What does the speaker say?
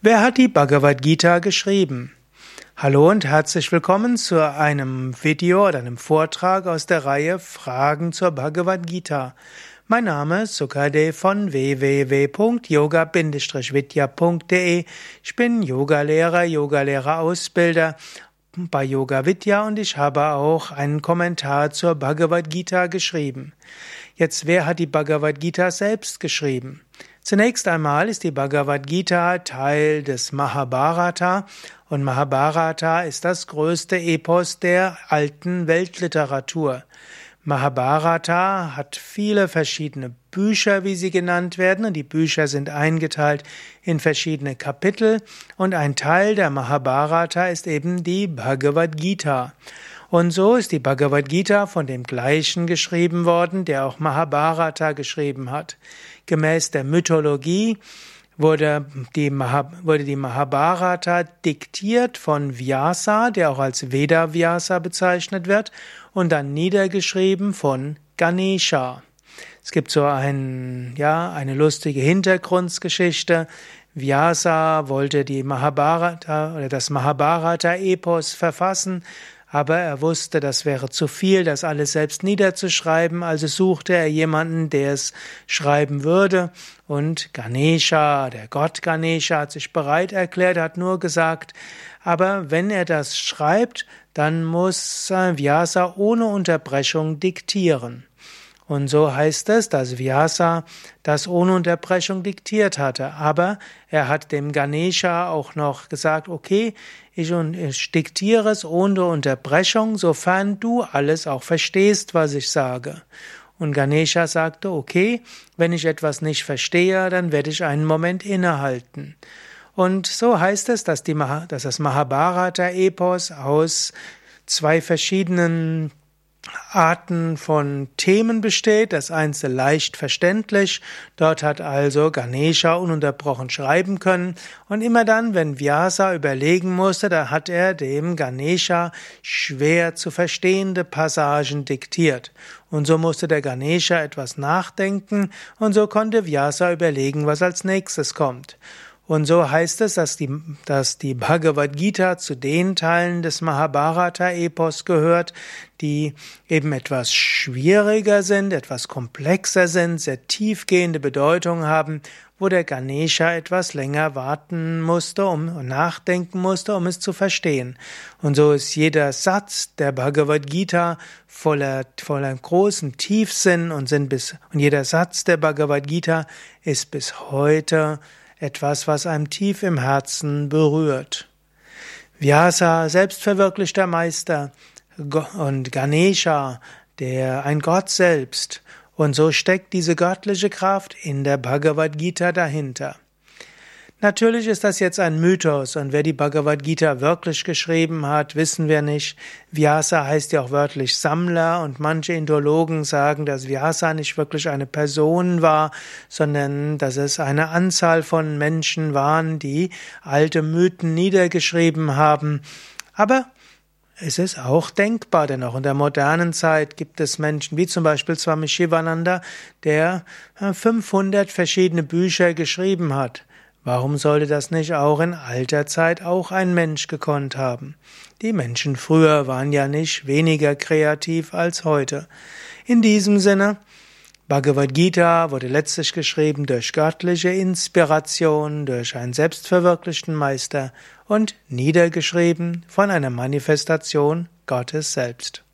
Wer hat die Bhagavad Gita geschrieben? Hallo und herzlich willkommen zu einem Video oder einem Vortrag aus der Reihe Fragen zur Bhagavad Gita. Mein Name ist Sukade von www.yoga-vidya.de. Ich bin Yogalehrer, Yogalehrer-Ausbilder bei Yoga Vidya und ich habe auch einen Kommentar zur Bhagavad Gita geschrieben. Jetzt, wer hat die Bhagavad Gita selbst geschrieben? Zunächst einmal ist die Bhagavad Gita Teil des Mahabharata und Mahabharata ist das größte Epos der alten Weltliteratur. Mahabharata hat viele verschiedene Bücher, wie sie genannt werden, und die Bücher sind eingeteilt in verschiedene Kapitel, und ein Teil der Mahabharata ist eben die Bhagavad Gita. Und so ist die Bhagavad Gita von dem gleichen geschrieben worden, der auch Mahabharata geschrieben hat. Gemäß der Mythologie wurde die, Mahabharata diktiert von Vyasa, der auch als Veda Vyasa bezeichnet wird, und dann niedergeschrieben von Ganesha. Es gibt so ein, ja, eine lustige Hintergrundgeschichte. Vyasa wollte die Mahabharata oder das Mahabharata-Epos verfassen, aber er wusste, das wäre zu viel, das alles selbst niederzuschreiben, also suchte er jemanden, der es schreiben würde, und Ganesha, der Gott Ganesha, hat sich bereit erklärt, hat nur gesagt, aber wenn er das schreibt, dann muss Vyasa ohne Unterbrechung diktieren. Und so heißt es, dass Vyasa das ohne Unterbrechung diktiert hatte. Aber er hat dem Ganesha auch noch gesagt, okay, ich, ich diktiere es ohne Unterbrechung, sofern du alles auch verstehst, was ich sage. Und Ganesha sagte, okay, wenn ich etwas nicht verstehe, dann werde ich einen Moment innehalten. Und so heißt es, dass, die, dass das Mahabharata-Epos aus zwei verschiedenen Arten von Themen besteht. Das einste leicht verständlich. Dort hat also Ganesha ununterbrochen schreiben können. Und immer dann, wenn Vyasa überlegen musste, da hat er dem Ganesha schwer zu verstehende Passagen diktiert. Und so musste der Ganesha etwas nachdenken und so konnte Vyasa überlegen, was als nächstes kommt. Und so heißt es, dass die, dass die Bhagavad Gita zu den Teilen des Mahabharata-Epos gehört, die eben etwas schwieriger sind, etwas komplexer sind, sehr tiefgehende Bedeutung haben, wo der Ganesha etwas länger warten musste um, nachdenken musste, um es zu verstehen. Und so ist jeder Satz der Bhagavad Gita voller, voller großen Tiefsinn und sind bis, und jeder Satz der Bhagavad Gita ist bis heute etwas, was einem tief im Herzen berührt. Vyasa, selbstverwirklichter Meister, und Ganesha, der ein Gott selbst, und so steckt diese göttliche Kraft in der Bhagavad Gita dahinter. Natürlich ist das jetzt ein Mythos und wer die Bhagavad Gita wirklich geschrieben hat, wissen wir nicht. Vyasa heißt ja auch wörtlich Sammler und manche Indologen sagen, dass Vyasa nicht wirklich eine Person war, sondern dass es eine Anzahl von Menschen waren, die alte Mythen niedergeschrieben haben. Aber es ist auch denkbar, denn auch in der modernen Zeit gibt es Menschen, wie zum Beispiel Swami Shivananda, der 500 verschiedene Bücher geschrieben hat. Warum sollte das nicht auch in alter Zeit auch ein Mensch gekonnt haben? Die Menschen früher waren ja nicht weniger kreativ als heute. In diesem Sinne, Bhagavad Gita wurde letztlich geschrieben durch göttliche Inspiration, durch einen selbstverwirklichten Meister und niedergeschrieben von einer Manifestation Gottes selbst.